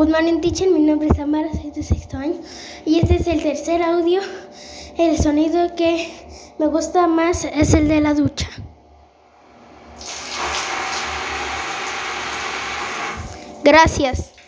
Good morning, teacher. Mi nombre es Amara, soy de sexto año. Y este es el tercer audio. El sonido que me gusta más es el de la ducha. Gracias.